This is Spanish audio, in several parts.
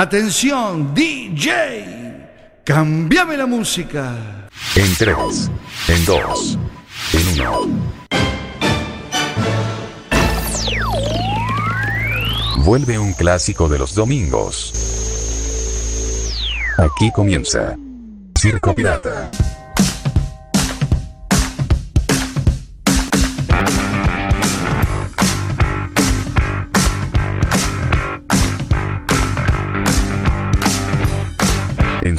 Atención, DJ. Cambiame la música. En 3, en 2, en 1. Vuelve un clásico de los domingos. Aquí comienza Circo Pirata.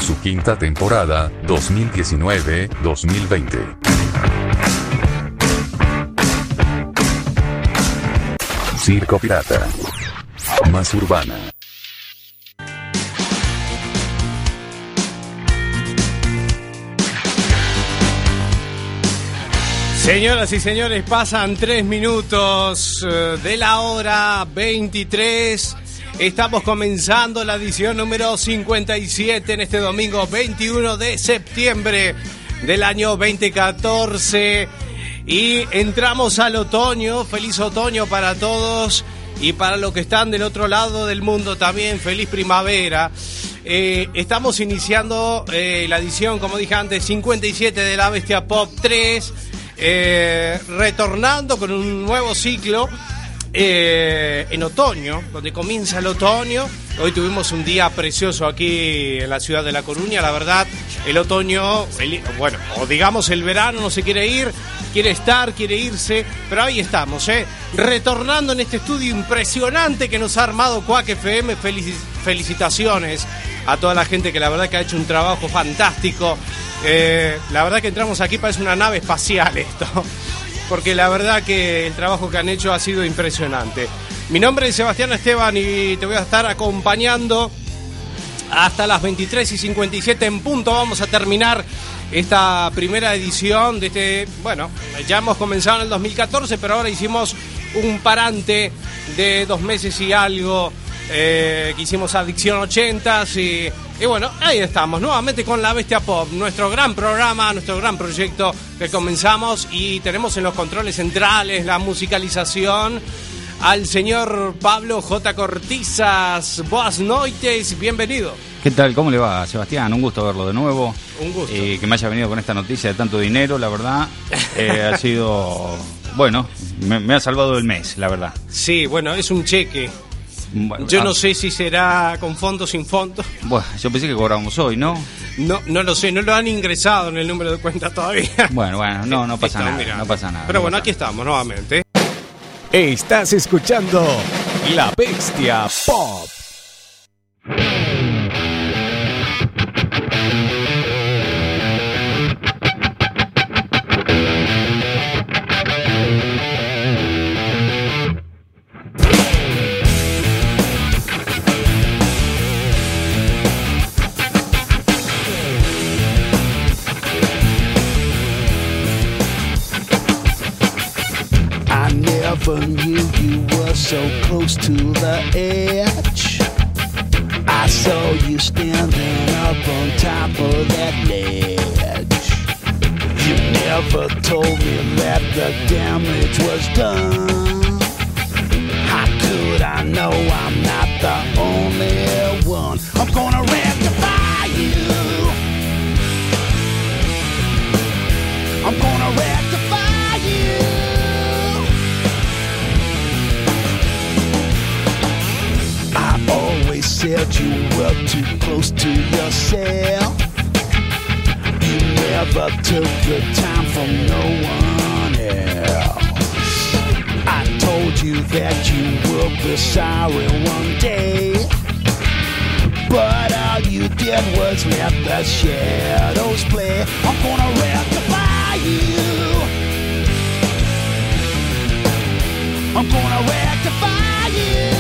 Su quinta temporada, 2019-2020. Circo Pirata. Más urbana. Señoras y señores, pasan tres minutos eh, de la hora 23. Estamos comenzando la edición número 57 en este domingo 21 de septiembre del año 2014. Y entramos al otoño. Feliz otoño para todos y para los que están del otro lado del mundo también. Feliz primavera. Eh, estamos iniciando eh, la edición, como dije antes, 57 de la Bestia Pop 3. Eh, retornando con un nuevo ciclo eh, en otoño, donde comienza el otoño. Hoy tuvimos un día precioso aquí en la ciudad de La Coruña, la verdad, el otoño, bueno, o digamos el verano no se quiere ir, quiere estar, quiere irse, pero ahí estamos, ¿eh? retornando en este estudio impresionante que nos ha armado Quack FM. Felici- felicitaciones a toda la gente que la verdad que ha hecho un trabajo fantástico. Eh, la verdad que entramos aquí parece una nave espacial esto porque la verdad que el trabajo que han hecho ha sido impresionante. Mi nombre es Sebastián Esteban y te voy a estar acompañando hasta las 23 y 57 en punto. Vamos a terminar esta primera edición de este, bueno, ya hemos comenzado en el 2014, pero ahora hicimos un parante de dos meses y algo. Eh, que hicimos Adicción 80 y, y bueno, ahí estamos, nuevamente con La Bestia Pop, nuestro gran programa, nuestro gran proyecto que comenzamos y tenemos en los controles centrales la musicalización al señor Pablo J. Cortizas. Boas noites, bienvenido. ¿Qué tal? ¿Cómo le va, Sebastián? Un gusto verlo de nuevo. Un gusto. Eh, que me haya venido con esta noticia de tanto dinero, la verdad. eh, ha sido. Bueno, me, me ha salvado el mes, la verdad. Sí, bueno, es un cheque. Bueno, Yo ah, no sé si será con fondo o sin fondo. Bueno, yo pensé que cobrábamos hoy, ¿no? No, no lo sé, no lo han ingresado en el número de cuenta todavía. Bueno, bueno, no, no pasa nada, mirando. no pasa nada. Pero no bueno, pasa aquí estamos nuevamente. Estás escuchando La Bestia Pop. Never knew you were so close to the edge. I saw you standing up on top of that ledge. You never told me that the damage was done. How could I know I'm not the only one? I'm gonna rectify you were too close to yourself. You never took the time from no one else. I told you that you will be sorry one day. But all you did was let the shadows play. I'm gonna rectify you. I'm gonna rectify you.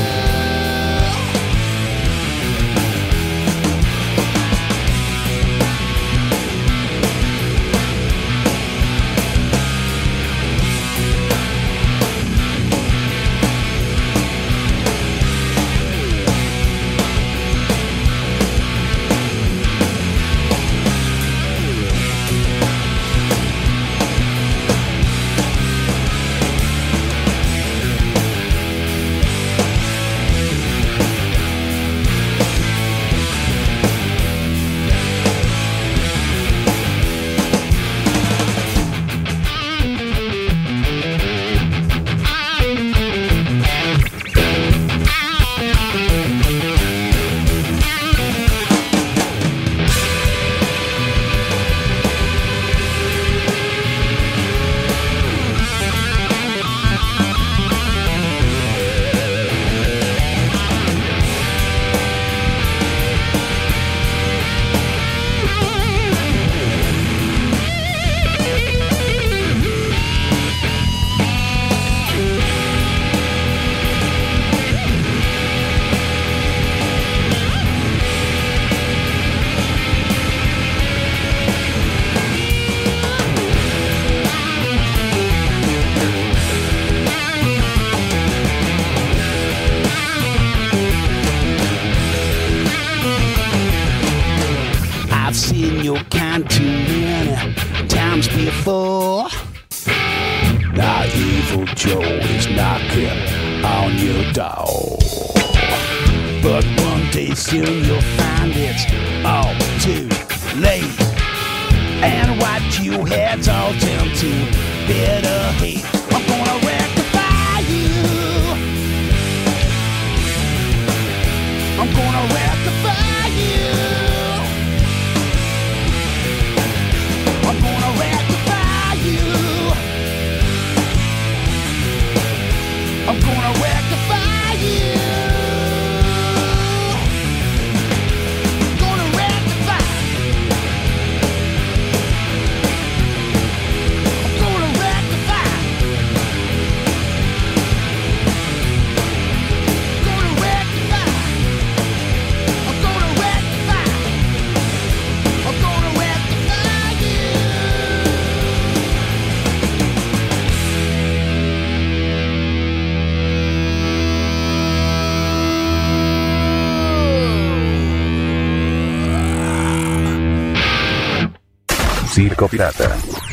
Pirata.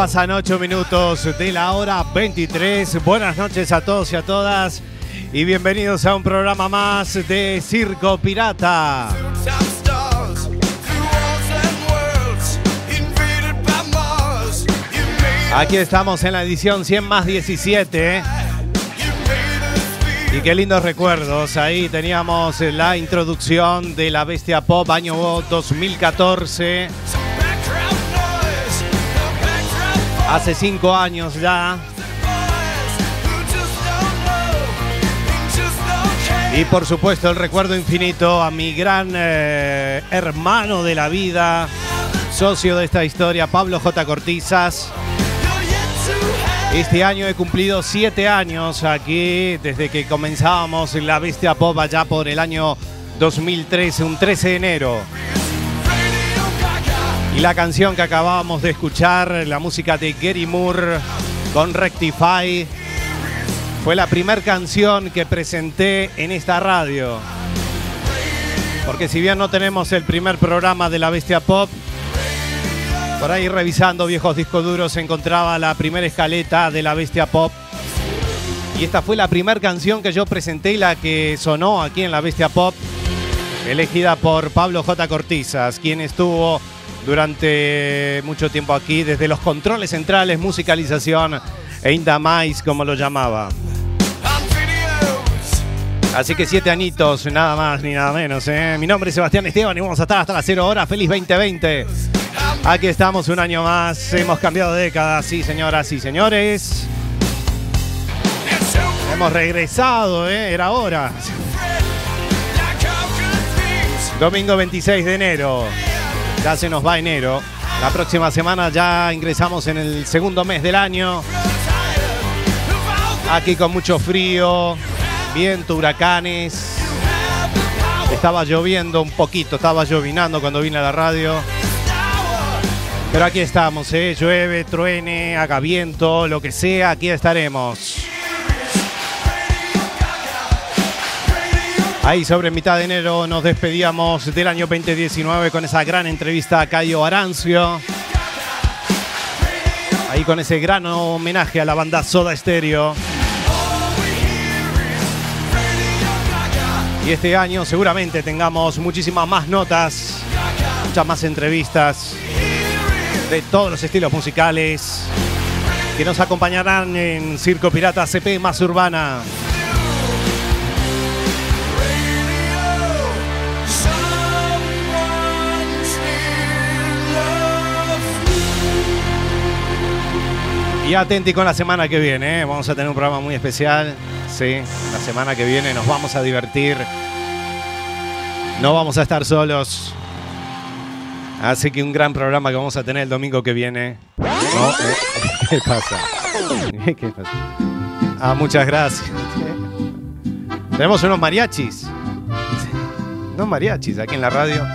Pasan 8 minutos de la hora 23. Buenas noches a todos y a todas y bienvenidos a un programa más de Circo Pirata. Aquí estamos en la edición 100 más 17. ¿eh? you made us feel Y qué lindos recuerdos. Ahí teníamos la introducción de la Bestia Pop año 2014. Hace 5 años ya. Y por supuesto el recuerdo infinito a mi gran eh, hermano de la vida, socio de esta historia, Pablo J. Cortizas. Este año he cumplido siete años aquí, desde que comenzábamos La Bestia Pop allá por el año 2013, un 13 de enero. Y la canción que acabábamos de escuchar, la música de Gary Moore con Rectify, fue la primera canción que presenté en esta radio. Porque si bien no tenemos el primer programa de la Bestia Pop, por ahí revisando viejos discos duros se encontraba la primera escaleta de la Bestia Pop. Y esta fue la primera canción que yo presenté y la que sonó aquí en la Bestia Pop, elegida por Pablo J. Cortizas, quien estuvo durante mucho tiempo aquí, desde los controles centrales, musicalización e Indamais, como lo llamaba. Así que siete añitos, nada más ni nada menos. ¿eh? Mi nombre es Sebastián Esteban y vamos a estar hasta las 0 horas. Feliz 2020. Aquí estamos un año más. Hemos cambiado de década, sí, señoras y señores. Hemos regresado, ¿eh? era hora. Domingo 26 de enero. Ya se nos va enero. La próxima semana ya ingresamos en el segundo mes del año. Aquí con mucho frío, viento, huracanes. Estaba lloviendo un poquito, estaba llovinando cuando vine a la radio. Pero aquí estamos, ¿eh? llueve, truene, haga viento, lo que sea, aquí estaremos. Ahí sobre mitad de enero nos despedíamos del año 2019 con esa gran entrevista a Cayo Arancio. Ahí con ese gran homenaje a la banda Soda Stereo. Y este año seguramente tengamos muchísimas más notas, muchas más entrevistas de todos los estilos musicales que nos acompañarán en Circo Pirata CP más urbana. Y atenti con la semana que viene, ¿eh? vamos a tener un programa muy especial. Sí, la semana que viene nos vamos a divertir. No vamos a estar solos. Así que un gran programa que vamos a tener el domingo que viene. No, eh, ¿Qué pasa? ¿Qué pasa? Ah, muchas gracias. Tenemos unos mariachis. No mariachis aquí en la radio.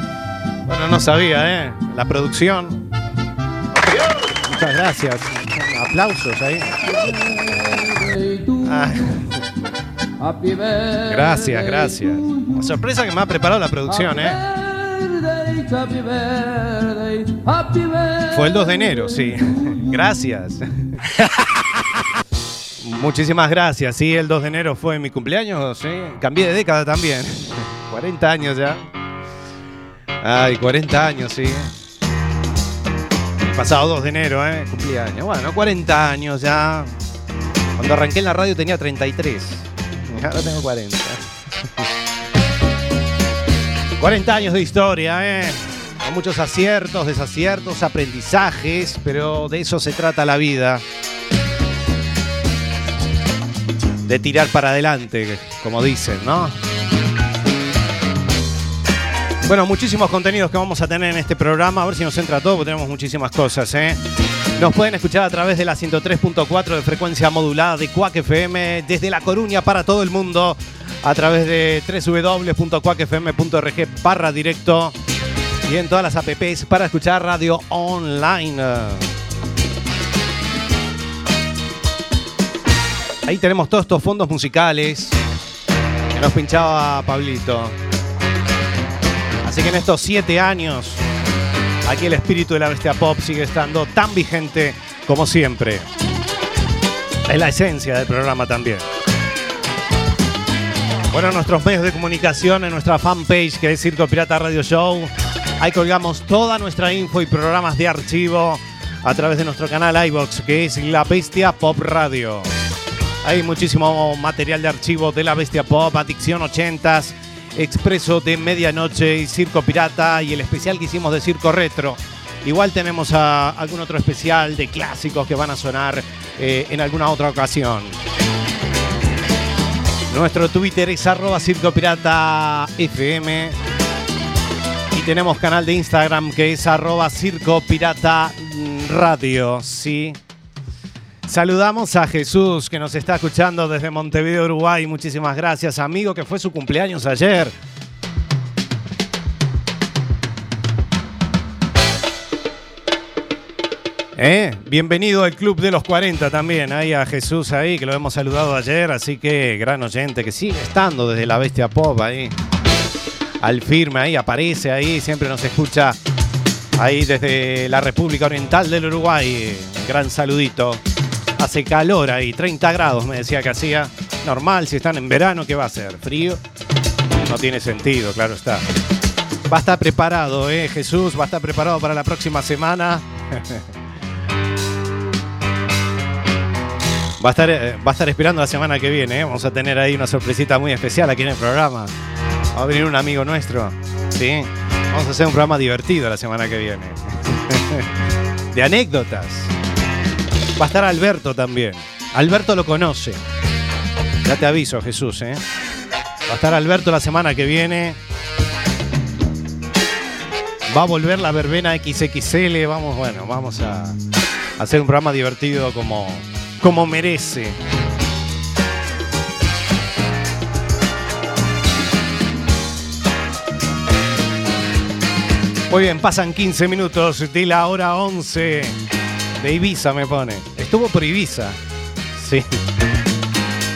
Bueno, no sabía, ¿eh? La producción. Muchas gracias. Aplausos ahí. Ah, gracias, gracias. Una sorpresa que me ha preparado la producción, ¿eh? Fue el 2 de enero, sí. Gracias. Muchísimas gracias. Sí, el 2 de enero fue mi cumpleaños, sí. Cambié de década también. 40 años ya. Ay, 40 años, sí. Pasado 2 de enero, ¿eh? Cumpleaños. Bueno, 40 años ya. Cuando arranqué en la radio tenía 33. Y Ahora tengo 40. 40 años de historia, ¿eh? Con muchos aciertos, desaciertos, aprendizajes, pero de eso se trata la vida. De tirar para adelante, como dicen, ¿no? Bueno, muchísimos contenidos que vamos a tener en este programa. A ver si nos entra todo, porque tenemos muchísimas cosas, ¿eh? Nos pueden escuchar a través de la 103.4 de frecuencia modulada de Quack FM desde La Coruña para todo el mundo a través de www.quackfm.org barra directo y en todas las apps para escuchar radio online. Ahí tenemos todos estos fondos musicales que nos pinchaba Pablito. Así que en estos siete años, aquí el espíritu de la bestia pop sigue estando tan vigente como siempre. Es la esencia del programa también. Bueno, nuestros medios de comunicación en nuestra fanpage que es Circo Pirata Radio Show. Ahí colgamos toda nuestra info y programas de archivo a través de nuestro canal iBox que es La Bestia Pop Radio. Hay muchísimo material de archivo de La Bestia Pop, Adicción 80s, Expreso de Medianoche y Circo Pirata y el especial que hicimos de Circo Retro. Igual tenemos a algún otro especial de clásicos que van a sonar eh, en alguna otra ocasión. Nuestro Twitter es arroba Circo Pirata FM. Y tenemos canal de Instagram que es arroba Circo Pirata Radio. Sí. Saludamos a Jesús que nos está escuchando desde Montevideo, Uruguay. Muchísimas gracias, amigo, que fue su cumpleaños ayer. ¿Eh? Bienvenido al Club de los 40 también. Ahí a Jesús ahí, que lo hemos saludado ayer. Así que gran oyente que sigue estando desde la Bestia Pop ahí. Al firme ahí, aparece ahí, siempre nos escucha ahí desde la República Oriental del Uruguay. Gran saludito. Hace calor ahí, 30 grados me decía que hacía. Normal, si están en verano, ¿qué va a hacer? ¿Frío? No tiene sentido, claro está. Va a estar preparado, ¿eh? Jesús, va a estar preparado para la próxima semana. Va a, estar, eh, va a estar esperando la semana que viene, ¿eh? Vamos a tener ahí una sorpresita muy especial aquí en el programa. Va a venir un amigo nuestro, ¿sí? Vamos a hacer un programa divertido la semana que viene. De anécdotas. Va a estar Alberto también. Alberto lo conoce. Ya te aviso, Jesús, ¿eh? Va a estar Alberto la semana que viene. Va a volver la verbena XXL. Vamos, bueno, vamos a hacer un programa divertido como, como merece. Muy bien, pasan 15 minutos de la hora 11 de Ibiza, me pone. Estuvo por Ibiza. Sí.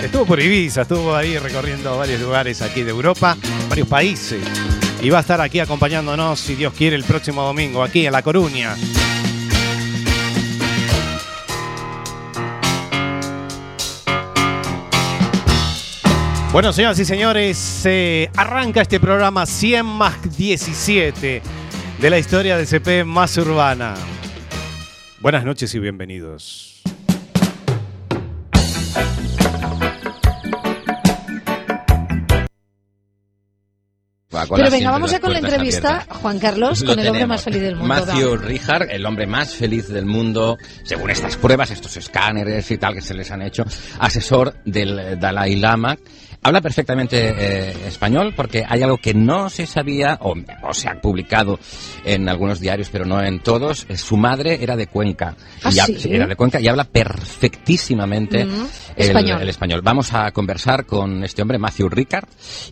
Estuvo por Ibiza, estuvo ahí recorriendo varios lugares aquí de Europa, varios países. Y va a estar aquí acompañándonos, si Dios quiere, el próximo domingo, aquí en La Coruña. Bueno, señoras y señores, se arranca este programa 100 más 17 de la historia de CP más urbana. Buenas noches y bienvenidos. Pero venga, vamos ya con la entrevista, abiertas. Juan Carlos, Lo con el hombre más feliz del mundo. Matthew. Richard, el hombre más feliz del mundo, según estas pruebas, estos escáneres y tal que se les han hecho, asesor del Dalai Lama. Habla perfectamente eh, español porque hay algo que no se sabía o, o se ha publicado en algunos diarios, pero no en todos. Eh, Su madre era de Cuenca. ¿Ah, Y ha- sí? Era de Cuenca y habla perfectísimamente Mm, el, español. el español. Vamos a conversar con este hombre, Matthew Ricard,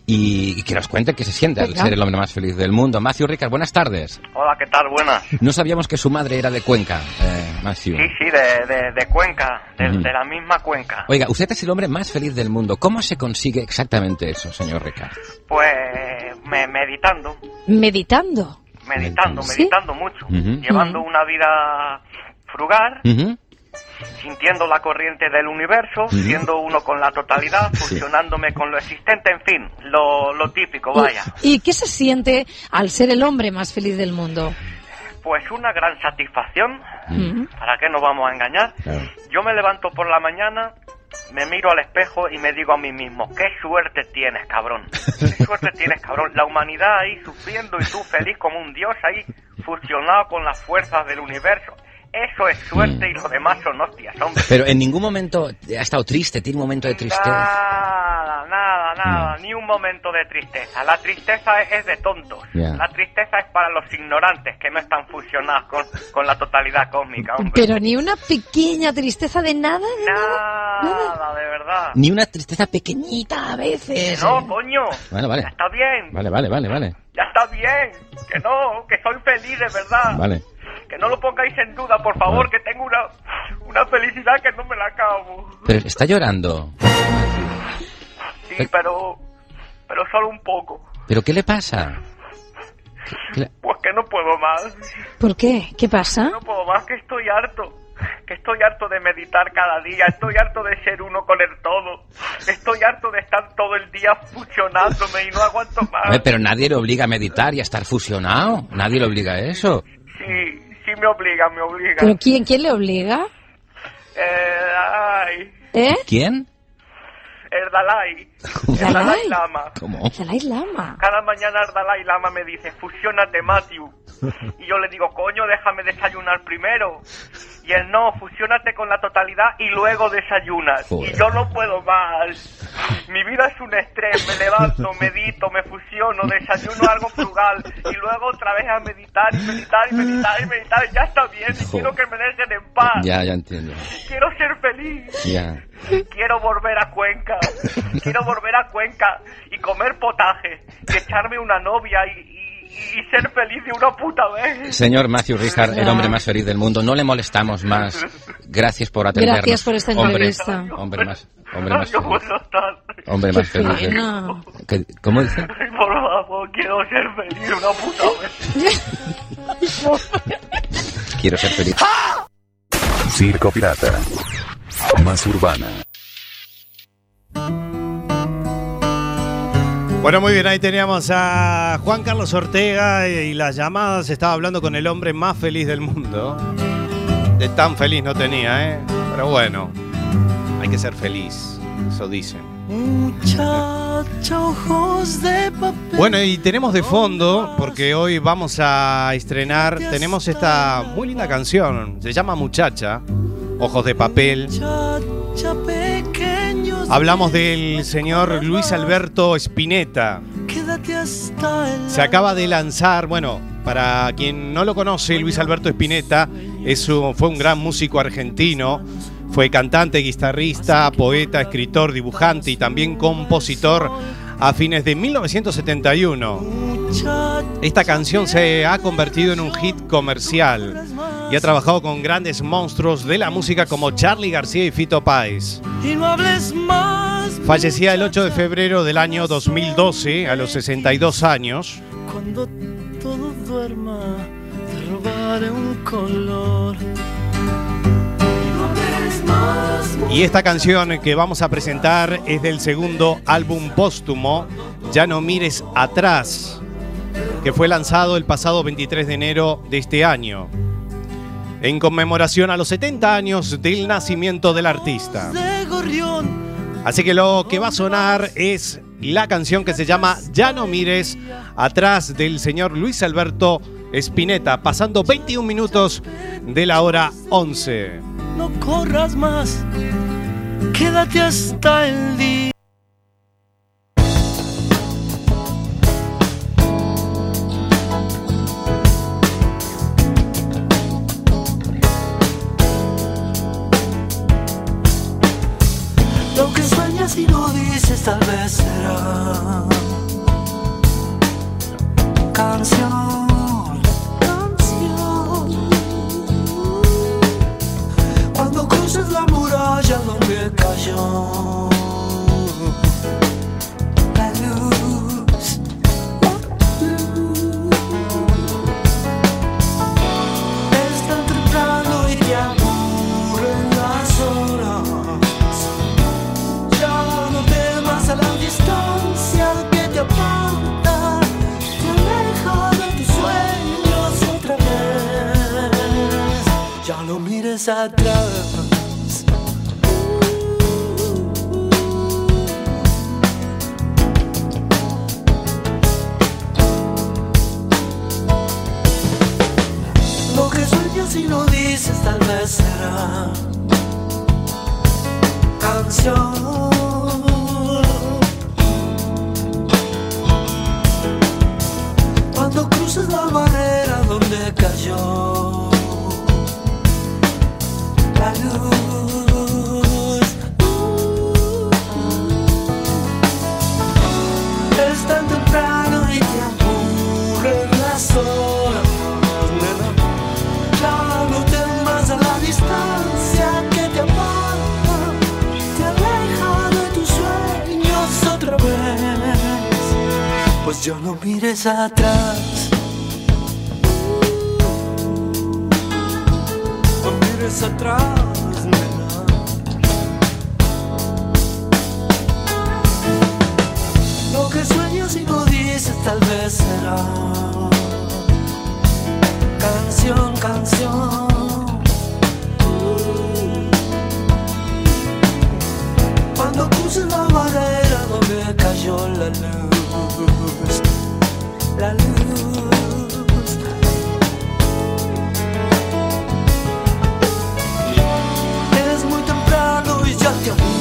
y, y que nos cuente qué se siente al ser el hombre más feliz del mundo. Matthew Ricard, buenas tardes. Hola, ¿qué tal? Buenas. No sabíamos que su madre era de Cuenca, eh, Matthew. Sí, sí, de, de, de Cuenca, de, Ujú. de la misma Cuenca. Oiga, usted es el hombre más feliz del mundo. ¿Cómo se consigue exactamente eso, señor Ricard? Pues me, meditando, Meditando. meditando, ¿Sí? meditando mucho, Ujú. llevando una vida frugal. Sintiendo la corriente del universo, siendo uno con la totalidad, Sí. fusionándome con lo existente, en fin, lo, lo típico, vaya. ¿Y, y qué se siente al ser el hombre más feliz del mundo? Pues una gran satisfacción. ¿para qué nos vamos a engañar? Claro. Yo me levanto por la mañana, me miro al espejo y me digo a mí mismo, qué suerte tienes, cabrón. Qué suerte tienes, cabrón. La humanidad ahí sufriendo y tú feliz como un dios ahí, fusionado con las fuerzas del universo. Eso es suerte y lo demás son hostias, hombre. Pero en ningún momento ha estado triste, tiene un momento de tristeza. Nada, nada, nada, ni un momento de tristeza. La tristeza es, es de tontos. Ya. La tristeza es para los ignorantes que no están fusionados con, con la totalidad cósmica, hombre. Pero ni una pequeña tristeza de nada, de nada. Nada, de verdad. Ni una tristeza pequeñita a veces. No, coño. Bueno, vale. Ya está bien. Vale, vale, vale, vale. Ya está bien. Que no, que soy feliz de verdad. Vale. Que no lo pongáis en duda, por favor, que tengo una, una felicidad que no me la acabo. Pero está llorando. Sí, pero. Pero solo un poco. ¿Pero qué le pasa? ¿Qué le- Pues que no puedo más. ¿Por qué? ¿Qué pasa? No puedo más, que estoy harto. Que estoy harto de meditar cada día. Estoy harto de ser uno con el todo. Estoy harto de estar todo el día fusionándome y no aguanto más. Pero nadie le obliga a meditar y a estar fusionado. Nadie le obliga a eso. Sí, sí me obliga, me obliga. ¿Pero quién, quién le obliga? Eh, ay, ¿Eh? ¿Quién? el Dalai. El ¿Dalai? Lama. ¿Cómo? Dalai Lama. Cada mañana el Dalai Lama me dice, fusionate, Matthew. Y yo le digo, coño, déjame desayunar primero. Y él, no, fusionate con la totalidad y luego desayunas. Joder. Y yo no puedo más. Mi vida es un estrés. Me levanto, medito, me fusiono, desayuno algo frugal. Y luego otra vez a meditar y meditar y meditar y meditar. Y ya está bien. Y quiero que me dejen en paz. Ya, ya entiendo. Quiero ser feliz. Ya. Quiero volver a Cuenca. Quiero volver a Cuenca y comer potaje. Y echarme una novia y, y- y ser feliz de una puta vez. Señor Matthew Richard, el hombre más feliz del mundo, no le molestamos más. Gracias por atendernos. Gracias por esta Hombre- entrevista. Hombre, más, hombre más feliz. Hombre más feliz. del- pena. ¿Qué- ¿Cómo dice? Ay, Por favor, quiero ser feliz una puta vez. Quiero ser feliz. Circo Pirata. Más urbana. Bueno, muy bien, ahí teníamos a Juan Carlos Ortega y las llamadas. Estaba hablando con el hombre más feliz del mundo. De tan feliz no tenía, ¿eh? Pero bueno, hay que ser feliz, eso dicen. Muchacha, ojos de papel. Bueno, y tenemos de fondo, porque hoy vamos a estrenar, tenemos esta muy linda canción, se llama Muchacha, Ojos de Papel. Muchacha, pequeños. Hablamos del señor Luis Alberto Spinetta. Se acaba de lanzar, bueno, para quien no lo conoce, Luis Alberto Spinetta es un- fue un gran músico argentino. Fue cantante, guitarrista, poeta, escritor, dibujante y también compositor a fines de 1971. Esta canción se ha convertido en un hit comercial y ha trabajado con grandes monstruos de la música como Charlie García y Fito Páez. Fallecía el 8 de febrero del año 2012 a los 62 años. Cuando todo duerma, te robaré un color. Y no hables más. Y esta canción que vamos a presentar es del segundo álbum póstumo, Ya no mires atrás, que fue lanzado el pasado 23 de enero de este año, en conmemoración a los 70 años del nacimiento del artista. Así que lo que va a sonar es la canción que se llama Ya no mires, atrás del señor Luis Alberto Spinetta, pasando 21 minutos de la hora 11. No corras más, quédate hasta el día. Tal vez será. Canción, atrás. No mires atrás, nena. Lo que sueñas y no dices tal vez será canción, canción. Cuando cruces la barrera donde cayó la luz, la luz. Es muy temprano y ya te aburren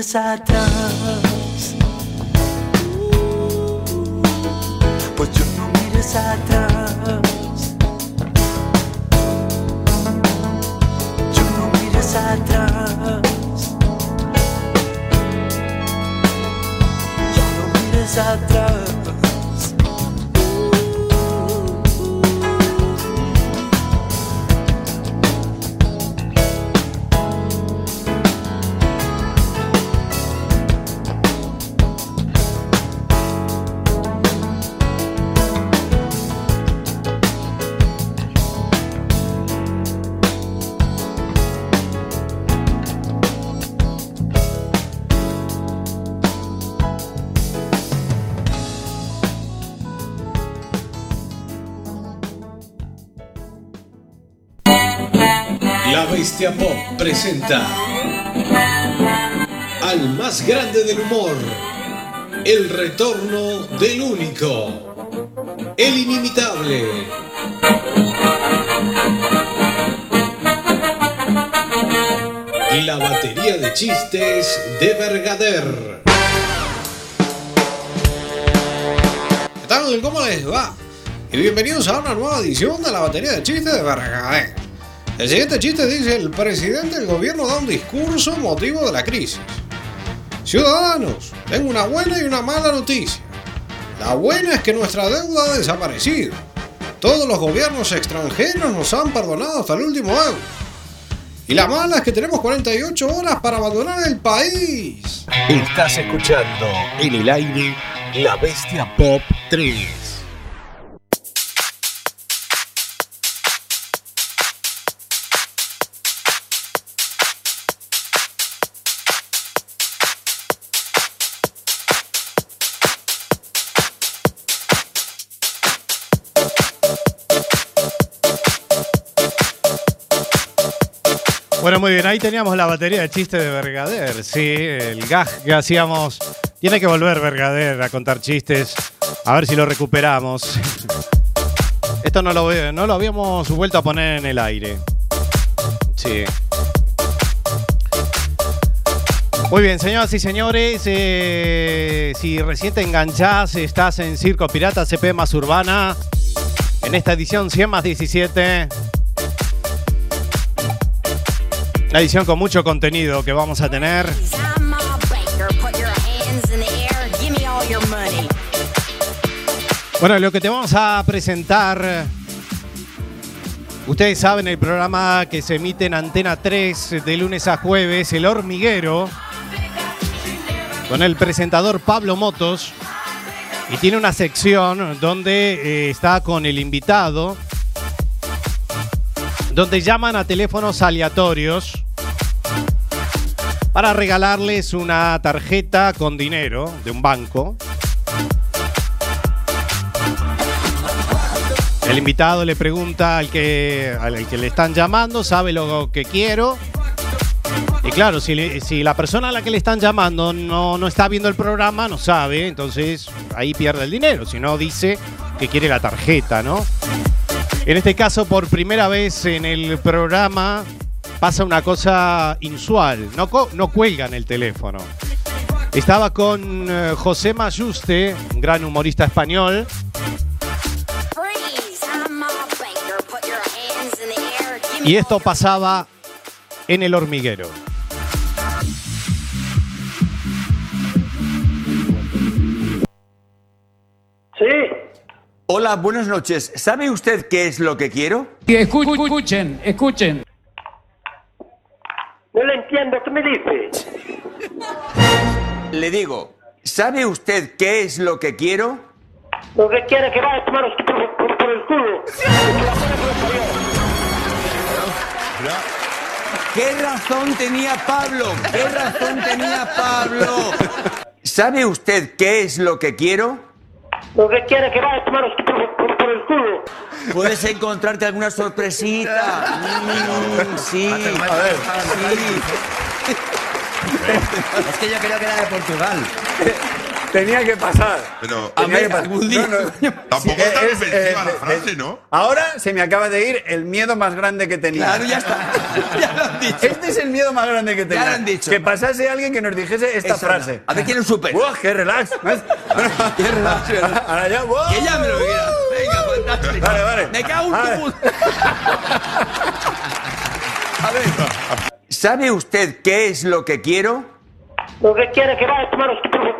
mires atrás. Pues yo no mires atrás. Yo no mires atrás. Ya no mires atrás. Bestia Pop presenta al más grande del humor, el retorno del único, el inimitable. Y la batería de chistes de Bergader. ¿Qué tal? ¿Cómo les va? Y bienvenidos a una nueva edición de la batería de chistes de Bergader. El siguiente chiste dice, el presidente del gobierno da un discurso motivo de la crisis. Ciudadanos, tengo una buena y una mala noticia. La buena es que nuestra deuda ha desaparecido. Todos los gobiernos extranjeros nos han perdonado hasta el último euro. Y la mala es que tenemos 48 horas para abandonar el país. Estás escuchando en el aire La Bestia Pop 3. Bueno, muy bien, ahí teníamos la batería de chiste de Vergader, sí, el gag que hacíamos. Tiene que volver Vergader a contar chistes, a ver si lo recuperamos. Esto no lo, no lo habíamos vuelto a poner en el aire. Sí. Muy bien, señoras y señores, eh, si recién te enganchás, estás en Circo Pirata CP más Urbana, en esta edición 100 más 17. Una edición con mucho contenido que vamos a tener. Bueno, lo que te vamos a presentar. Ustedes saben el programa que se emite en Antena 3 de lunes a jueves, El Hormiguero, con el presentador Pablo Motos. Y tiene una sección donde eh, está con el invitado, donde llaman a teléfonos aleatorios para regalarles una tarjeta con dinero de un banco. El invitado le pregunta al que, al que le están llamando, sabe lo que quiero. Y claro, si, la persona a la que le están llamando no, no está viendo el programa, no sabe, entonces ahí pierde el dinero. Si no, dice que quiere la tarjeta, ¿no? En este caso, por primera vez en el programa, pasa una cosa inusual. No, no cuelgan el teléfono. Estaba con eh, José Mayuste, un gran humorista español. Y esto pasaba en el hormiguero. Sí. Hola, buenas noches. ¿Sabe usted qué es lo que quiero? Escuchen, escuchen. No le entiendo, ¿qué me dice? Le digo, ¿sabe usted qué es lo que quiero? Lo que quiere que vaya a tomar por, por- por el culo. ¿Qué razón tenía Pablo? ¿Qué razón tenía Pablo? ¿Sabe usted qué es lo que quiero? Lo que quiere que vaya a tomar por, por- por el culo. Puedes encontrarte alguna sorpresita. Mm, sí. A ver. Sí. Es que yo creo que era de Portugal. Tenía que pasar. Pero Tenía que pasar. algún día. No, no. Tampoco Sí, es tan es, ofensiva eh, la eh, frase, ¿no? Ahora se me acaba de ir el miedo más grande que tenía. Claro, ya está. Ya lo han dicho. Este es el miedo más grande que tenía. lo han dicho. Que pasase alguien que nos dijese esta frase. A ver quién lo supera. ¡Buah, qué relax! Qué relax, ¿verdad? Ahora ya, ¡buah! Que ya me lo diga. Venga, fantástico. Vale, vale. Me cago en Vale. tu puta. A ver. ¿Sabe usted qué es lo que quiero? Lo que quiere que vaya a tomar por,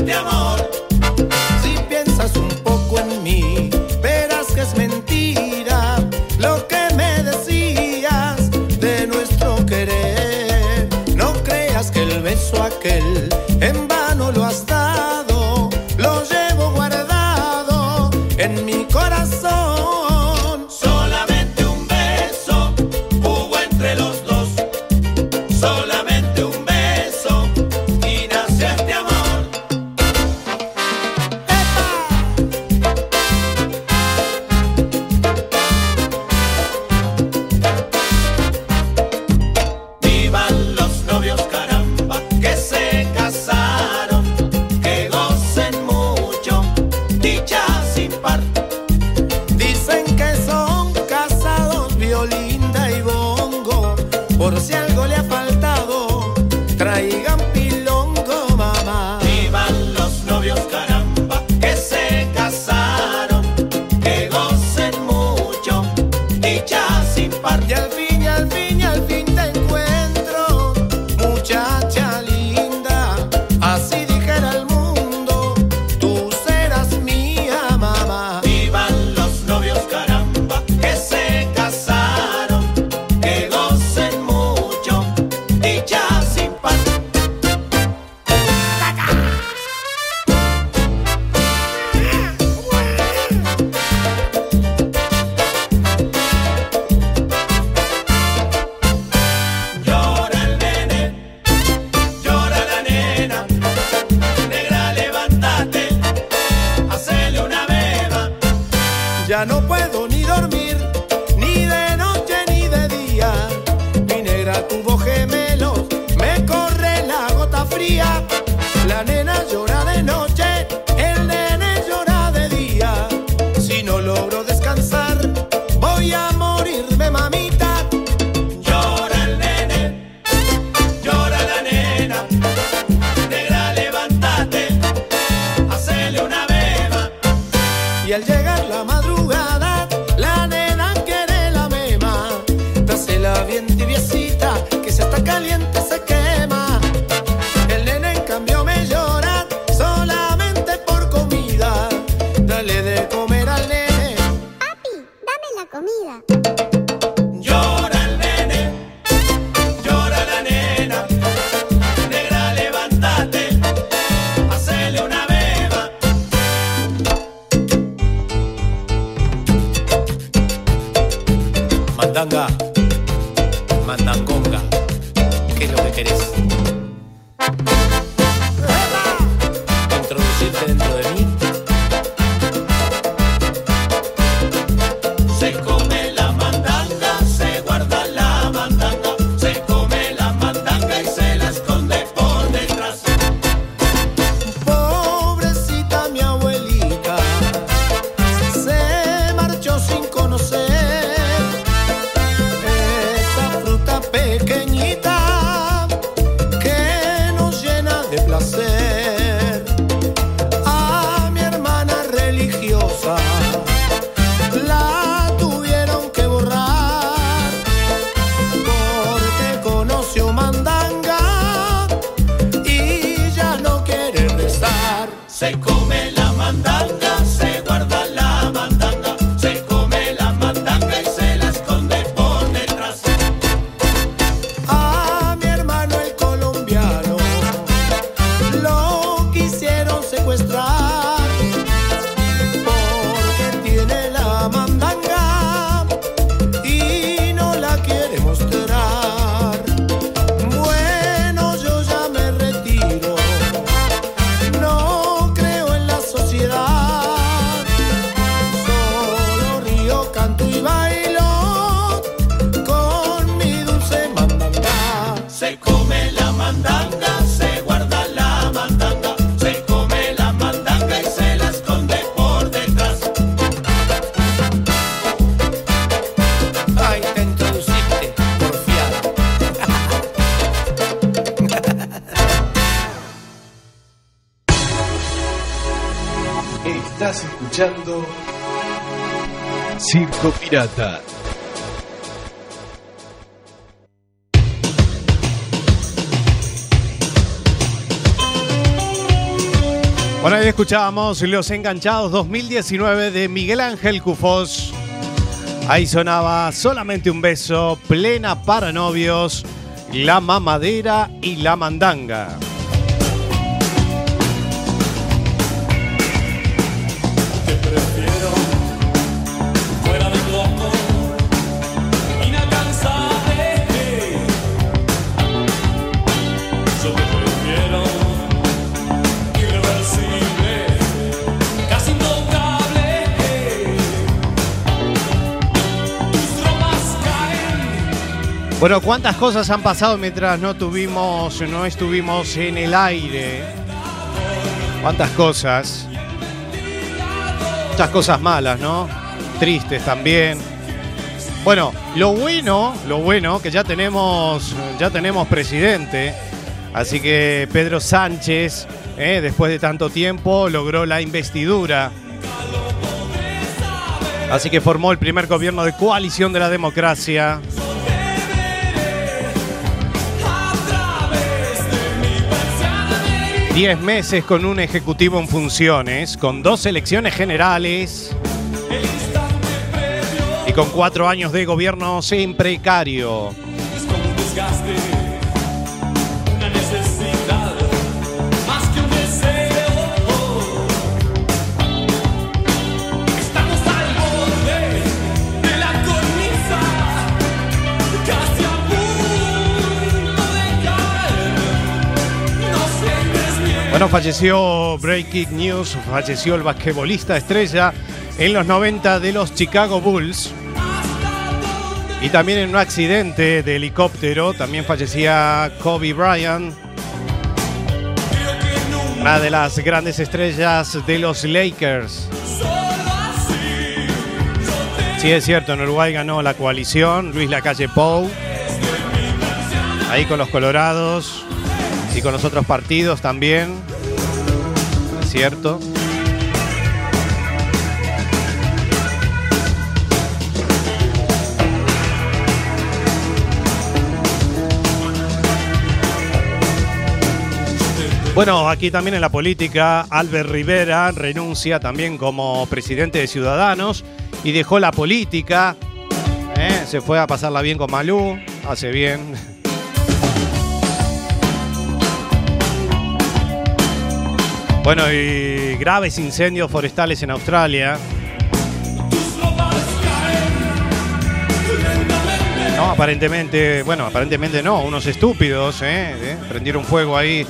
Nació este amor. no puedo ni dormir, ni de noche ni de día. Mi negra tuvo gemelos, me corre la gota fría, la nena llora de noche. pirata. Bueno, ahí escuchábamos Los Enganchados 2019 de Miguel Ángel Cufós. Ahí sonaba solamente un beso, plena para novios, la mamadera y la mandanga. Bueno, cuántas cosas han pasado mientras no tuvimos, no estuvimos en el aire. Cuántas cosas. Muchas cosas malas, ¿no? Tristes también. Bueno, lo bueno, lo bueno que ya tenemos, ya tenemos presidente. Así que Pedro Sánchez, eh, después de tanto tiempo, logró la investidura. Así que formó el primer gobierno de coalición de la democracia. Diez meses con un ejecutivo en funciones, con dos elecciones generales y con cuatro años de gobierno sin precario. Bueno, falleció Breaking News, falleció el basquetbolista estrella en los 90 de los Chicago Bulls. Y también en un accidente de helicóptero, también fallecía Kobe Bryant. Una de las grandes estrellas de los Lakers. Sí, es cierto, en Uruguay ganó la coalición, Luis Lacalle Pou. Ahí con los Colorados y con los otros partidos también. Cierto. Bueno, aquí también en la política, Albert Rivera renuncia también como presidente de Ciudadanos y dejó la política. ¿eh? Se fue a pasarla bien con Malú, hace bien. Bueno, y graves incendios forestales en Australia. No, aparentemente, bueno, aparentemente no, unos estúpidos, ¿eh? ¿Eh? Prendieron fuego ahí.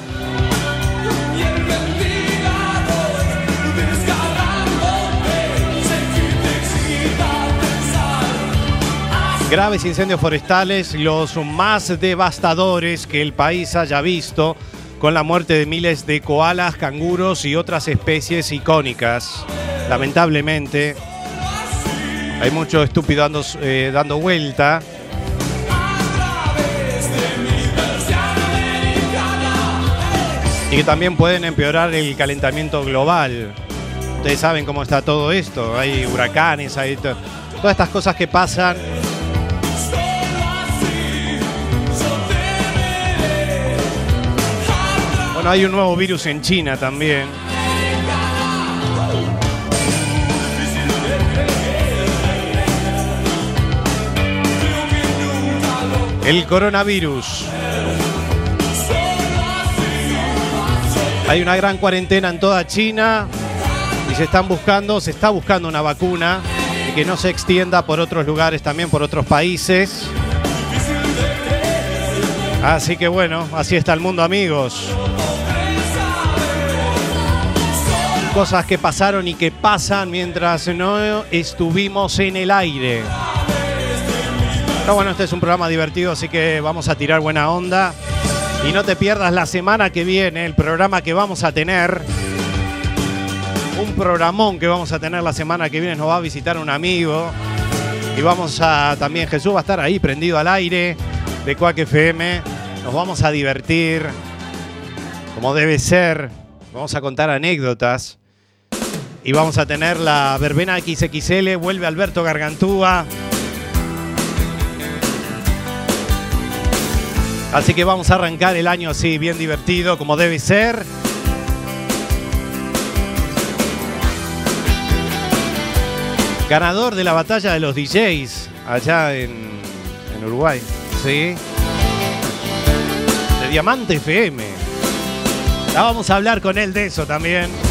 Graves incendios forestales, los más devastadores que el país haya visto, con la muerte de miles de koalas, canguros y otras especies icónicas. Lamentablemente, hay mucho estúpido dando, eh, dando vuelta. Y que también pueden empeorar el calentamiento global. Ustedes saben cómo está todo esto. Hay huracanes, hay to- todas estas cosas que pasan. Hay un nuevo virus en China también. El coronavirus. Hay una gran cuarentena en toda China y se están buscando, se está buscando una vacuna y que no se extienda por otros lugares también, por otros países. Así que bueno, así está el mundo, amigos. Cosas que pasaron y que pasan mientras no estuvimos en el aire. Pero bueno, este es un programa divertido, así que vamos a tirar buena onda. Y no te pierdas la semana que viene el programa que vamos a tener. Un programón que vamos a tener la semana que viene. Nos va a visitar un amigo. Y vamos a también, Jesús va a estar ahí prendido al aire de Cuac FM. Nos vamos a divertir como debe ser. Vamos a contar anécdotas. Y vamos a tener la verbena XXL. Vuelve Alberto Gargantúa. Así que vamos a arrancar el año así, bien divertido, como debe ser. Ganador de la batalla de los DJs allá en, en Uruguay. Sí. De Diamante FM. Ya vamos a hablar con él de eso también.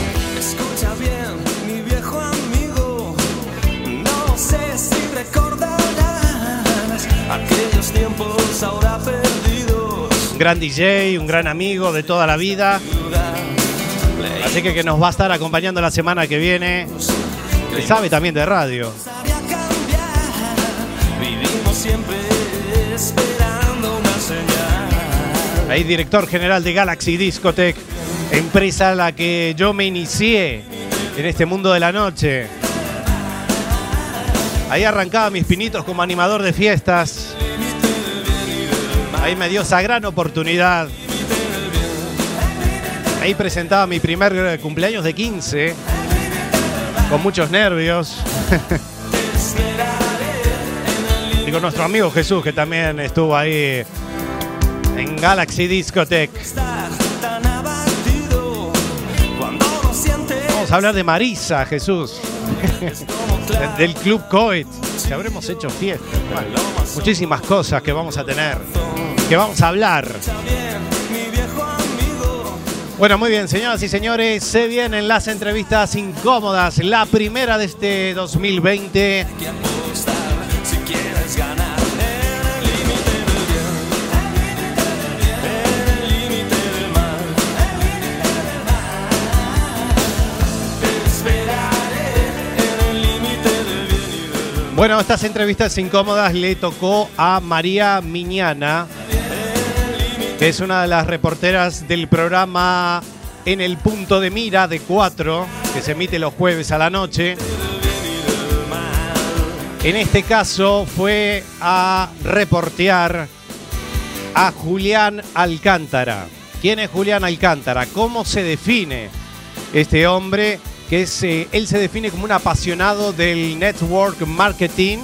Gran DJ, un gran amigo de toda la vida. Así que que nos va a estar acompañando la semana que viene. Que sabe también de radio. Vivimos siempre esperando una señal. Ahí director general de Galaxy Discotech, empresa a la que yo me inicié en este mundo de la noche. Ahí arrancaba mis pinitos como animador de fiestas. Ahí me dio esa gran oportunidad. Ahí presentaba mi primer cumpleaños de 15, con muchos nervios. Y con nuestro amigo Jesús, que también estuvo ahí en Galaxy Discotech. Vamos a hablar de Marisa, Jesús. Del Club Coet. Que habremos hecho fiesta. Muchísimas cosas que vamos a tener. Que vamos a hablar. Bueno, muy bien, señoras y señores, se vienen las entrevistas incómodas, la primera de este 2020. si quieres ganar en el límite del bien, en el límite del mal. Te esperaré en el límite del bien y del Bueno, estas entrevistas incómodas le tocó a María Miñana, es una de las reporteras del programa En el punto de mira de 4, que se emite los jueves a la noche. En este caso fue a reportear a Julián Alcántara. ¿Quién es Julián Alcántara? ¿Cómo se define este hombre? Que es, eh, él se define como un apasionado del network marketing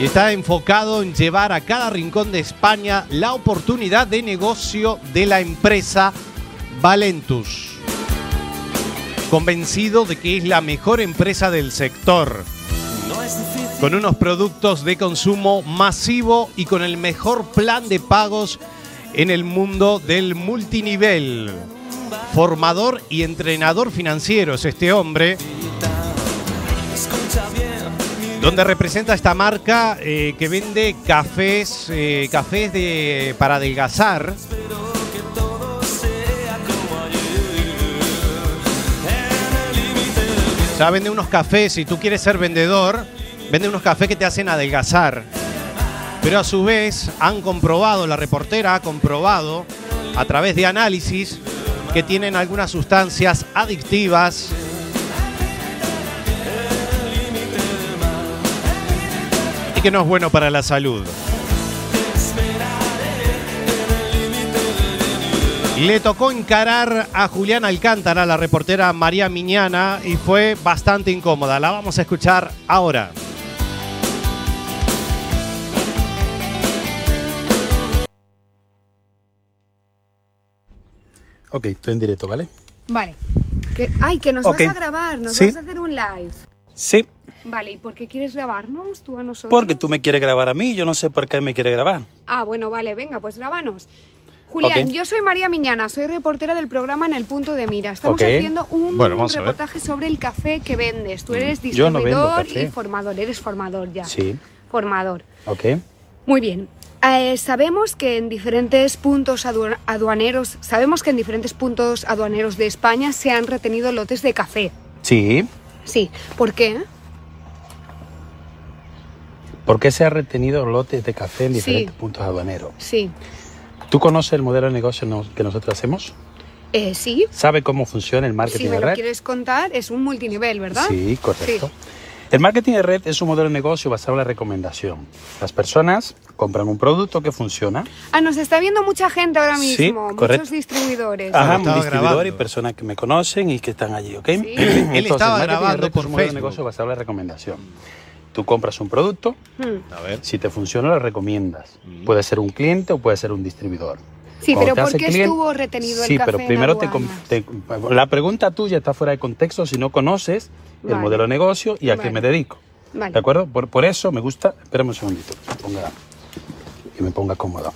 está enfocado en llevar a cada rincón de España la oportunidad de negocio de la empresa Valentus. Convencido de que es la mejor empresa del sector, con unos productos de consumo masivo y con el mejor plan de pagos en el mundo del multinivel. Formador y entrenador financiero es este hombre donde representa esta marca eh, que vende cafés, eh, cafés de, para adelgazar. O sea, vende unos cafés, si tú quieres ser vendedor, vende unos cafés que te hacen adelgazar. Pero a su vez han comprobado, la reportera ha comprobado a través de análisis que tienen algunas sustancias adictivas que no es bueno para la salud. Le tocó encarar a Julián Alcántara, la reportera María Miñana, y fue bastante incómoda. La vamos a escuchar ahora. Ok, estoy en directo, ¿vale? Vale. Que- ay, que nos Ok. vas a grabar, nos Sí. vas a hacer un live. Sí, Vale, ¿y por qué quieres grabarnos tú a nosotros? porque tú me quieres grabar a mí, yo no sé por qué me quieres grabar. Ah, bueno, vale, venga, pues grabanos. Julián, yo soy María Miñana, soy reportera del programa En el Punto de Mira. Estamos haciendo un Bueno, reportaje sobre el café que vendes. Tú eres no vendo distribuidor café. y formador. Eres formador ya. Sí, Formador. ok. Muy bien. Eh, sabemos que en diferentes puntos adu- aduaneros, sabemos que en diferentes puntos aduaneros de España se han retenido lotes de café. Sí, Sí. ¿Por qué? ¿Por qué se ha retenido lotes de café en Sí. diferentes puntos aduaneros? Sí. ¿Tú conoces el modelo de negocio que nosotros hacemos? Eh, sí. ¿Sabe cómo funciona el marketing Si me de lo red? quieres contar, es un multinivel, ¿verdad? Sí, correcto. Sí. El marketing de red es un modelo de negocio basado en la recomendación. Las personas compran un producto que funciona. Ah, nos está viendo mucha gente ahora Sí, mismo, correcto. muchos distribuidores. Ajá, estaba distribuidores y personas que me conocen y que están allí, ¿ok? Él Entonces, estaba el marketing de grabando red por es un modelo de negocio basado en la recomendación. Tú compras un producto, Hmm. A ver. si te funciona lo recomiendas. Puede ser un cliente o puede ser un distribuidor. Sí, Cuando pero ¿por qué cliente- estuvo retenido el Sí, café pero en primero te, te- La pregunta tuya está fuera de contexto si no conoces el modelo de negocio y a qué Vale. me dedico. Vale. ¿De acuerdo? Por, por eso me gusta. Espérame un segundito. Que me ponga, que me ponga cómodo.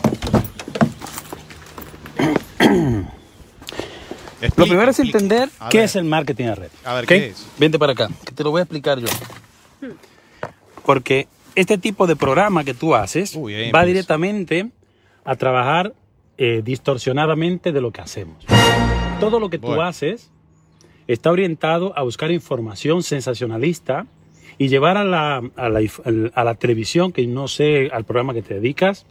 Lo primero es entender A qué ver. es el marketing de red. A ver. ¿qué es? Vente para acá, que te lo voy a explicar yo. Porque este tipo de programa que tú haces Uy, va empieza. directamente a trabajar eh, distorsionadamente de lo que hacemos. Todo lo que tú Bueno. haces está orientado a buscar información sensacionalista y llevar a la, a la, inf- a la televisión, que no sé, al programa que te dedicas,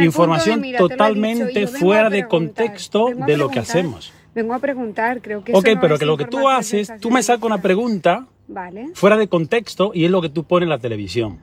información de mira, totalmente dicho, fuera de contexto de lo que hacemos. Vengo a preguntar, creo que Ok, eso no pero es que lo que tú haces, tú me sacas una pregunta Vale. fuera de contexto y es lo que tú pones en la televisión.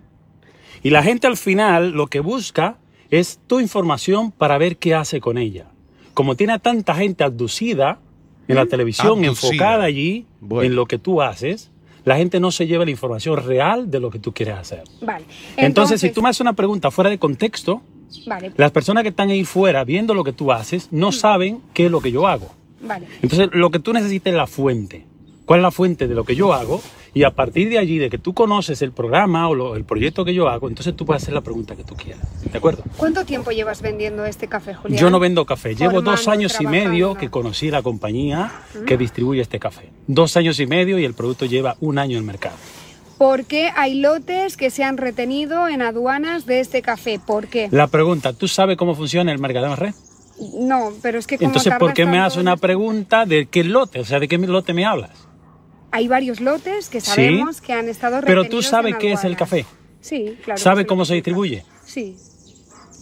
Y la gente al final lo que busca es tu información para ver qué hace con ella. Como tiene a tanta gente abducida en la televisión, Abducida. enfocada allí Bueno. en lo que tú haces, la gente no se lleva la información real de lo que tú quieres hacer. Vale. Entonces, si tú me haces una pregunta fuera de contexto, Vale, las personas que están ahí fuera viendo lo que tú haces no saben qué es lo que yo hago. vale. Entonces, lo que tú necesitas es la fuente. ¿Cuál es la fuente de lo que yo hago? Y a partir de allí, de que tú conoces el programa o lo- el proyecto que yo hago, entonces tú puedes hacer la pregunta que tú quieras. ¿De acuerdo? ¿Cuánto tiempo llevas vendiendo este café, Julián? Yo no vendo café. Llevo dos años y medio que conocí la compañía que distribuye este café. Dos años y medio y el producto lleva un año en el mercado. ¿Por qué hay lotes que se han retenido en aduanas de este café? ¿Por qué? La pregunta, ¿tú sabes cómo funciona el mercadeo en red? No, pero es que como Entonces, ¿por qué me haces una pregunta de qué lote? O sea, ¿de qué lote me hablas? Hay varios lotes que Sí, sabemos que han estado Pero tú sabes qué es el café. Sí, claro. ¿Sabes que cómo sí. se distribuye? Sí,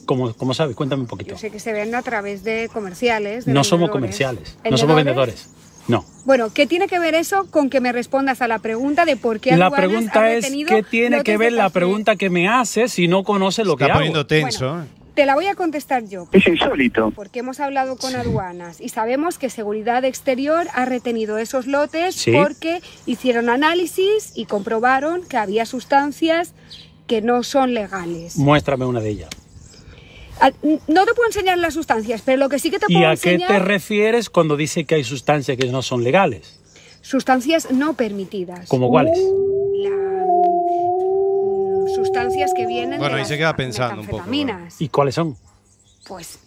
¿Cómo, cómo sabes? Cuéntame un poquito. yo sé que se vende a través de comerciales. de No somos comerciales, no somos vendedores. No. Bueno, ¿qué tiene que ver eso con que me respondas a la pregunta de por qué La pregunta es, ¿qué tiene que ver la pregunta que me haces si no conoces lo que Está hago? poniendo tenso. ¿eh? Te la voy a contestar yo. Es insólito. Porque hemos hablado con aduanas y sabemos que Seguridad Exterior ha retenido esos lotes Sí. porque hicieron análisis y comprobaron que había sustancias que no son legales. Muéstrame una de ellas. Ah, No te puedo enseñar las sustancias, pero lo que sí que te ¿Y puedo a qué enseñar te refieres cuando dice que hay sustancias que no son legales? sustancias no permitidas. ¿Como cuáles? La- sustancias que vienen Bueno, de se las queda pensando un poco. metanfetaminas. ¿Y cuáles son? Pues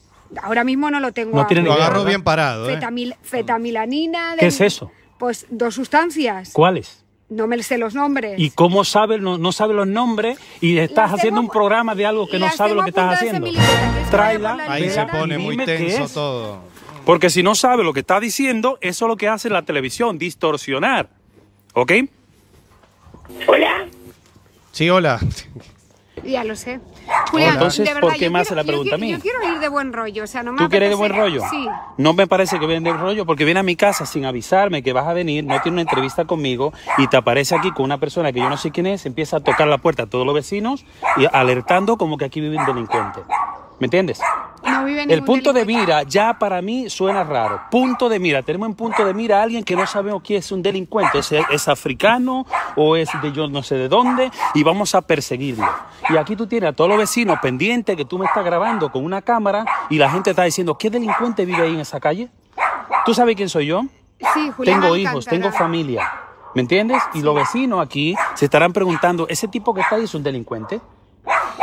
ahora mismo no lo tengo. No tiene Lo agarro ¿verdad? bien parado, ¿eh? Fetamil- fetamilanina. ¿Qué es eso? Pues dos sustancias. ¿Cuáles? No me sé los nombres. ¿Y cómo sabes, no, no sabes los nombres y estás Las haciendo tengo- un programa de algo que no sabes lo que estás haciendo? Tráela, Ahí se pone y muy tenso todo. Porque si no sabe lo que está diciendo, eso es lo que hace la televisión, distorsionar. ¿Ok? Hola. Sí, hola. Ya lo sé. Julián, Entonces, de verdad, ¿por qué me hace la pregunta yo, a mí? Yo quiero ir de buen rollo, o sea, no me ¿Tú quieres de buen rollo? Sí. No me parece que viene de rollo porque viene a mi casa sin avisarme que vas a venir, no tiene una entrevista conmigo y te aparece aquí con una persona que yo no sé quién es, empieza a tocar la puerta a todos los vecinos y alertando como que aquí vive un delincuente. ¿Me entiendes? No vive El punto de mira ya para mí suena raro. Punto de mira. Tenemos en punto de mira a alguien que no sabemos quién es un delincuente. ¿Es, es africano o es de yo no sé de dónde? Y vamos a perseguirlo. Y aquí tú tienes a todos los vecinos pendientes que tú me estás grabando con una cámara y la gente está diciendo, ¿qué delincuente vive ahí en esa calle? ¿Tú sabes quién soy yo? Sí, Julián Tengo hijos, tengo familia. ¿Me entiendes? Y los vecinos aquí se estarán preguntando, ¿ese tipo que está ahí es un delincuente?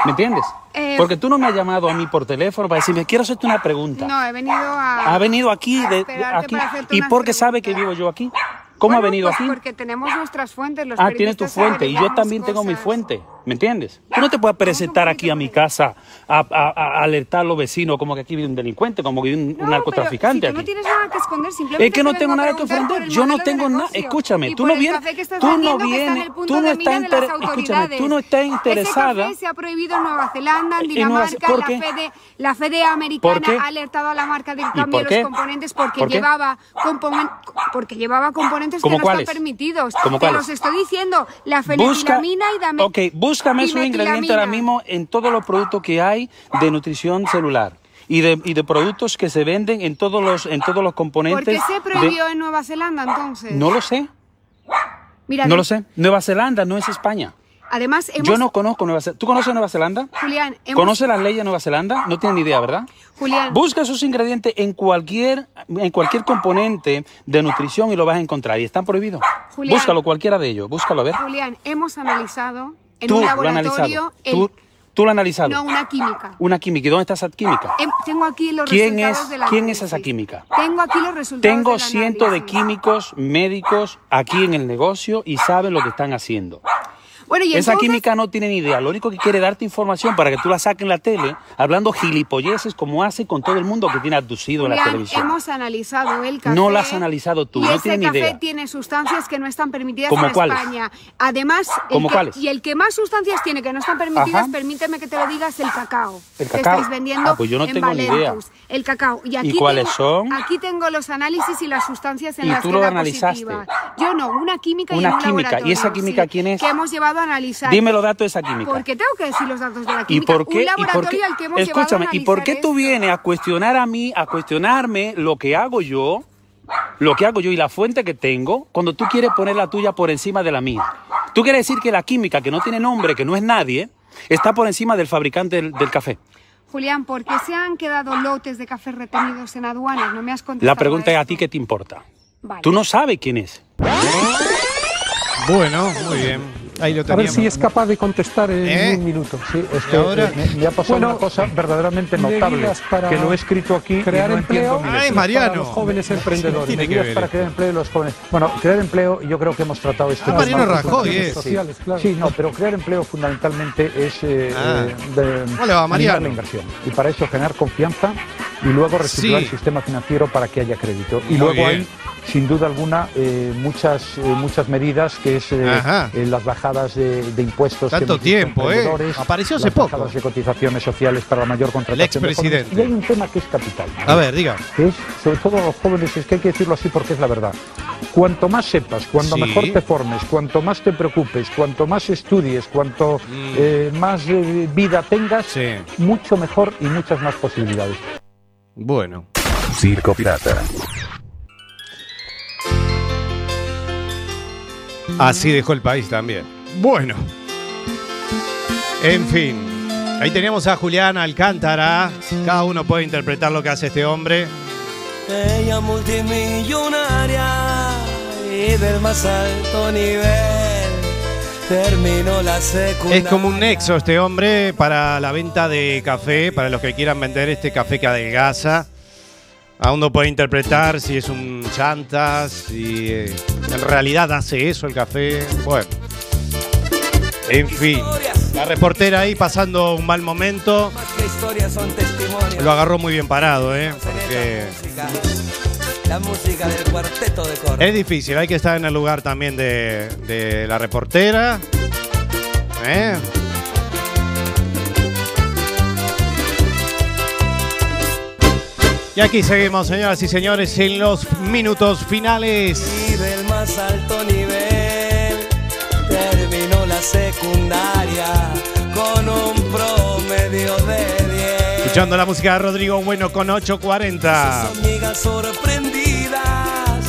¿Me entiendes? Eh, Porque tú no me has llamado a mí por teléfono para decirme, quiero hacerte una pregunta. No, he venido a... Ha venido aquí, de, aquí y porque sabe que vivo yo aquí. ¿Cómo Bueno, ha venido pues aquí? Porque tenemos nuestras fuentes, los Ah, tienes tu fuente y yo también tengo mi fuente, ¿me entiendes? Tú no te puedes presentar aquí a mi casa a, a- a alertar a los vecinos como que aquí vive un delincuente, como que vive un, pero narcotraficante si tú no tienes nada que esconder, simplemente Es que no te tengo nada que el Yo no tengo nada. Escúchame, tú no vienes. Tú no vienes. Tú no estás Escúchame, tú no interesada. Ese café se ha prohibido en Nueva Zelanda, en En Nueva Dinamarca, ¿por la? Fede, la Fede americana ha alertado a la marca del ¿Y cambio de los componentes porque llevaba componen- porque llevaba componentes que ¿Cómo no cuáles? están permitidos. ¿Cómo Te cuáles? los estoy diciendo, la Busca, fenetilamina y dame ok, búscame esos ingredientes ahora mismo en todos los productos que hay de nutrición celular y de, y de productos que se venden en todos los en todos los ¿Por componentes. qué se de- prohibió en Nueva Zelanda entonces? No lo sé, Mira, no lo sé. Nueva Zelanda no es España. Además, hemos, Yo no conozco Nueva Zelanda. ¿Tú conoces Nueva Zelanda? Julián, hemos, ¿Conoces las leyes de Nueva Zelanda? No tienen ni idea, ¿verdad? Julián, Busca esos ingredientes en cualquier, en cualquier componente de nutrición y lo vas a encontrar. Y están prohibidos. Julián. Búscalo, cualquiera de ellos. Búscalo, a ver. Julián, hemos analizado en Tú un lo laboratorio analizado. el- Tú, tú lo has analizado. no una química. Una química. ¿Y dónde está esa química? Tengo aquí los ¿Quién resultados es, del ¿quién es análisis. esa química? Tengo aquí los resultados Tengo cientos de químicos médicos aquí en el negocio y saben lo que están haciendo. Bueno, y Esa entonces, química no tiene ni idea. Lo único que quiere darte información para que tú la saques en la tele, hablando gilipolleces como hace con todo el mundo que tiene abducido en la televisión. hemos analizado el café. No la has analizado tú, y no ese tienes ni café idea. tiene sustancias que no están permitidas ¿Cómo en cuáles? España. Además, el ¿Cómo que- y el que más sustancias tiene que no están permitidas, Ajá. permíteme que te lo digas, el cacao. El que cacao. estáis vendiendo Ah, pues yo no en tengo ni idea. Valentus. El cacao. Y, aquí cuáles tengo- son? Aquí tengo los análisis y las sustancias en ¿Y las tú que lo analizaste? positiva. Yo no, una química y Una en un química. ¿Y esa química sí, quién es? Que hemos llevado a analizar. Dime los datos de esa química. Porque tengo que decir los datos de la ¿Y química. por qué? Un y por qué- al que hemos escúchame, a ¿y por qué tú esto. vienes a cuestionar a mí, a cuestionarme lo que hago yo? lo que hago yo y la fuente que tengo cuando tú quieres poner la tuya por encima de la mía. Tú quieres decir que la química, que no tiene nombre, que no es nadie, está por encima del fabricante del, del café. Julián, ¿por qué se han quedado lotes de café retenidos en aduanas? No me has contestado. La pregunta es a a ti qué te importa. Vale. Tú no sabes quién es. Bueno, muy bien. Ahí lo A ver si es capaz de contestar en ¿Eh? un minuto. Sí, es ¿Y que ahora? eh, me, me ha pasado Bueno, una cosa verdaderamente notable, que lo he escrito aquí crear y no empleo. Ay. Mariano. Para los jóvenes emprendedores, tiene que medidas ver para esto? crear empleo y los jóvenes. Bueno, crear empleo, yo creo que hemos tratado este Ah, Mariano Rajoy, cuestiones eh. sociales, Sí. claro. Sí, no, pero crear empleo fundamentalmente es eh, Ah. de, ¿Cómo le va, Mariano? la inversión. Y para eso generar confianza y luego reestructurar Sí. el sistema financiero para que haya crédito. Y Muy luego bien. hay sin duda alguna eh, muchas eh, muchas medidas que es eh, las bajadas de, de impuestos que Tanto en tiempo, ¿eh? Apareció hace las poco. bajadas de cotizaciones sociales para la mayor contratación expresidente. y hay un tema que es capital A ver, diga. que es sobre todo a los jóvenes es que hay que decirlo así porque es la verdad cuanto más sepas cuanto Sí. mejor te formes cuanto más te preocupes cuanto más estudies cuanto Mm. más vida tengas mucho mejor y muchas más posibilidades Bueno. Circo Pirata. Así dejó el país también. Bueno. En fin. Ahí tenemos a Julián Alcántara. Cada uno puede interpretar lo que hace este hombre. Ella multimillonaria y del más alto nivel terminó la secundaria. Es como un nexo este hombre para la venta de café, para los que quieran vender este café que adelgaza. Aún no puede interpretar si es un chanta, si eh, en realidad hace eso el café. Bueno. En fin. La reportera ahí pasando un mal momento. Lo agarró muy bien parado, ¿eh? Porque La música del cuarteto de coro. es difícil, hay que estar en el lugar también de, de la reportera. ¿Eh? Y aquí seguimos, señoras y señores, en los minutos finales. Y del más alto nivel terminó la secundaria con un promedio de 10. Escuchando la música de Rodrigo Bueno con 840. Amigas sorprendidas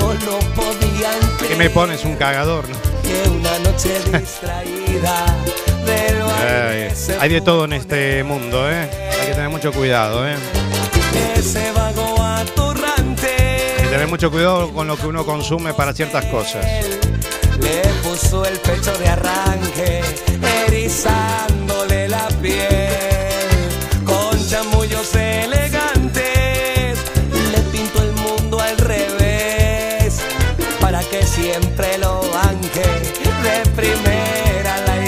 no lo podían ¿Qué me pones un cagador? no? hay de todo en este mundo, ¿eh? Hay que tener mucho cuidado, ¿eh? ese vago atorrante Hay que tener mucho cuidado con lo que uno consume para ciertas cosas.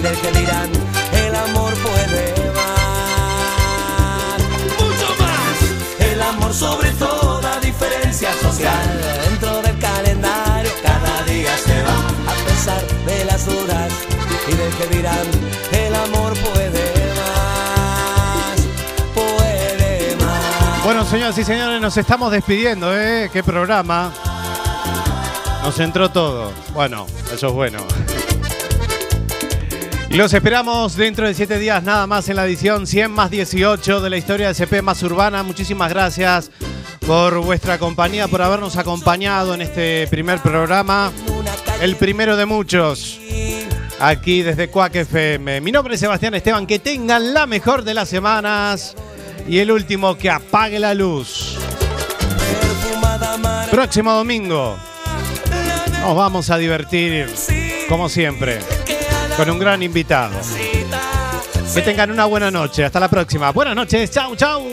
y del que dirán el amor puede más mucho más el amor sobre toda diferencia social dentro del calendario cada día se va a pesar de las dudas y del que dirán el amor puede más puede más Bueno, señoras y señores, nos estamos despidiendo, ¿eh? ¿Qué programa? Nos entró todo. Bueno, eso es bueno. Los esperamos dentro de siete días nada más en la edición 100 más 18 de la historia de CP más urbana. Muchísimas gracias por vuestra compañía, por habernos acompañado en este primer programa. El primero de muchos. Aquí desde Cuac FM. Mi nombre es Sebastián Esteban. Que tengan la mejor de las semanas. Y el último, que apague la luz. Próximo domingo. Nos vamos a divertir, como siempre, con un gran invitado. Que tengan una buena noche. Hasta la próxima. Buenas noches. Chau, chau.